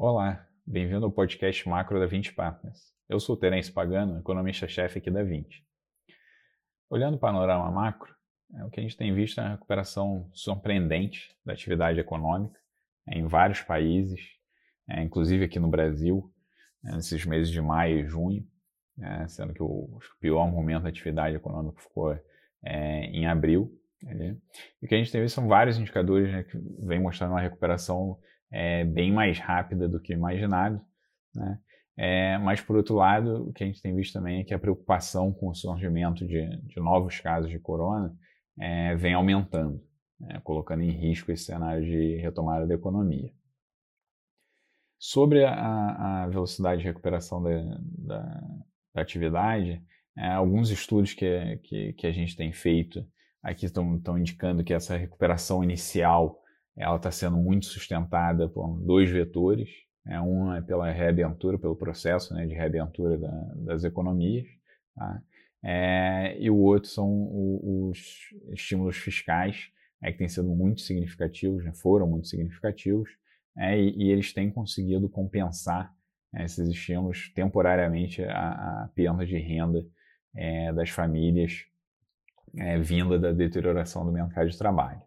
Olá, bem-vindo ao podcast macro da 20 Partners. Eu sou Terence Pagano, economista-chefe aqui da 20. Olhando o panorama macro, é, o que a gente tem visto é uma recuperação surpreendente da atividade econômica é, em vários países, é, inclusive aqui no Brasil, é, nesses meses de maio e junho, é, sendo que o, pior momento da atividade econômica ficou é, em abril. E o que a gente tem visto são vários indicadores né, que vêm mostrando uma recuperação é, bem mais rápida do que imaginado. Né? É, mas, por outro lado, o que a gente tem visto também é que a preocupação com o surgimento de, de novos casos de corona é, vem aumentando, né? colocando em risco esse cenário de retomada da economia. Sobre a, a velocidade de recuperação da, da, da atividade, é, alguns estudos que, que, que, a gente tem feito aqui estão indicando que essa recuperação inicial ela está sendo muito sustentada por dois vetores. Né? Um é pela reabertura, pelo processo né, de reabertura da, das economias, tá? é, e o outro são os estímulos fiscais, é, que têm sido muito significativos, né, foram muito significativos, é, e, e, eles têm conseguido compensar né, esses estímulos temporariamente a, a perda de renda é, das famílias é, vinda da deterioração do mercado de trabalho.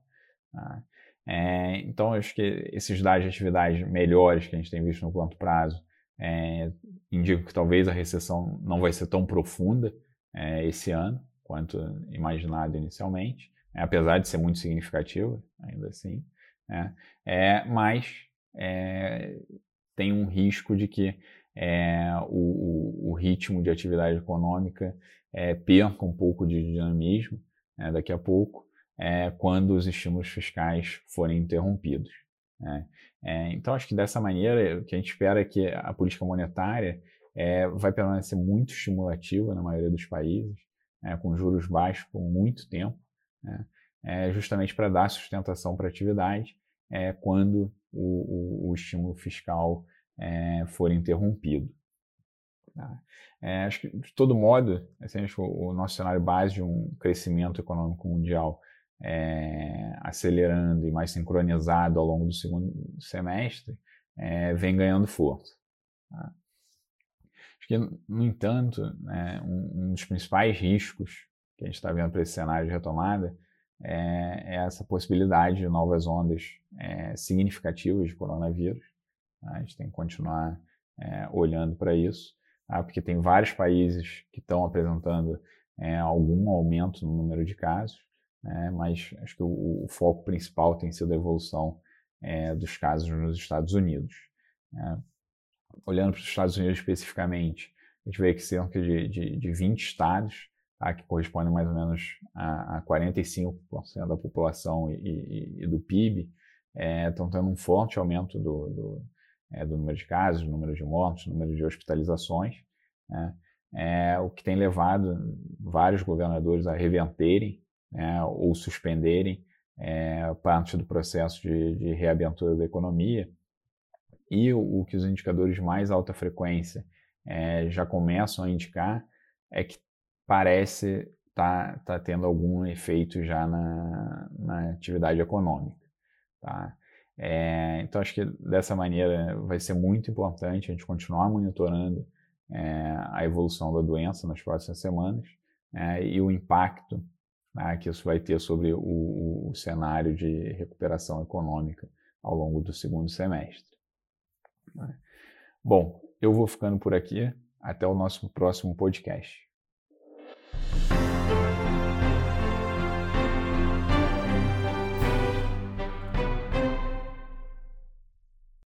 Tá? É, então, acho que esses dados de atividade melhores que a gente tem visto no curto prazo é, indicam que talvez a recessão não vai ser tão profunda é, esse ano quanto imaginado inicialmente, né, apesar de ser muito significativa, ainda assim. Né, é, mas é, tem um risco de que é, o, o, ritmo de atividade econômica perca um pouco de dinamismo né, daqui a pouco é, quando os estímulos fiscais forem interrompidos. Né? É, então, acho que dessa maneira, o que a gente espera é que a política monetária é, vai permanecer muito estimulativa na maioria dos países, né, com juros baixos por muito tempo, né, é, justamente para dar sustentação para a atividade é, quando o, o, o, estímulo fiscal é, for interrompido. Tá? É, acho que, de todo modo, assim, o, o nosso cenário base de um crescimento econômico mundial é, acelerando e mais sincronizado ao longo do segundo semestre, é, vem ganhando força. Tá? Acho que, no entanto, né, um, um, dos principais riscos que a gente está vendo para esse cenário de retomada é, é essa possibilidade de novas ondas é, significativas de coronavírus. Tá? A gente tem que continuar é, olhando para isso, tá? porque tem vários países que estão apresentando é, algum aumento no número de casos né, mas acho que o, o, foco principal tem sido a evolução é, dos casos nos Estados Unidos. Né. Olhando para os Estados Unidos especificamente, a gente vê que cerca de, de, de 20 estados, tá, que correspondem mais ou menos a, a 45% da população e, e, e do PIB, é, estão tendo um forte aumento do, do, é, do, número de casos, número de mortes, número de hospitalizações, né, é, o que tem levado vários governadores a reverterem né, ou suspenderem é, parte do processo de, de, reabertura da economia. E o, o, que os indicadores mais alta frequência é, já começam a indicar é que parece estar tá, tá tendo algum efeito já na, na atividade econômica. Tá? É, então, acho que dessa maneira vai ser muito importante a gente continuar monitorando é, a evolução da doença nas próximas semanas é, e o impacto né, que isso vai ter sobre o, o cenário de recuperação econômica ao longo do segundo semestre. Né. Bom, eu vou ficando por aqui. Até o nosso próximo podcast.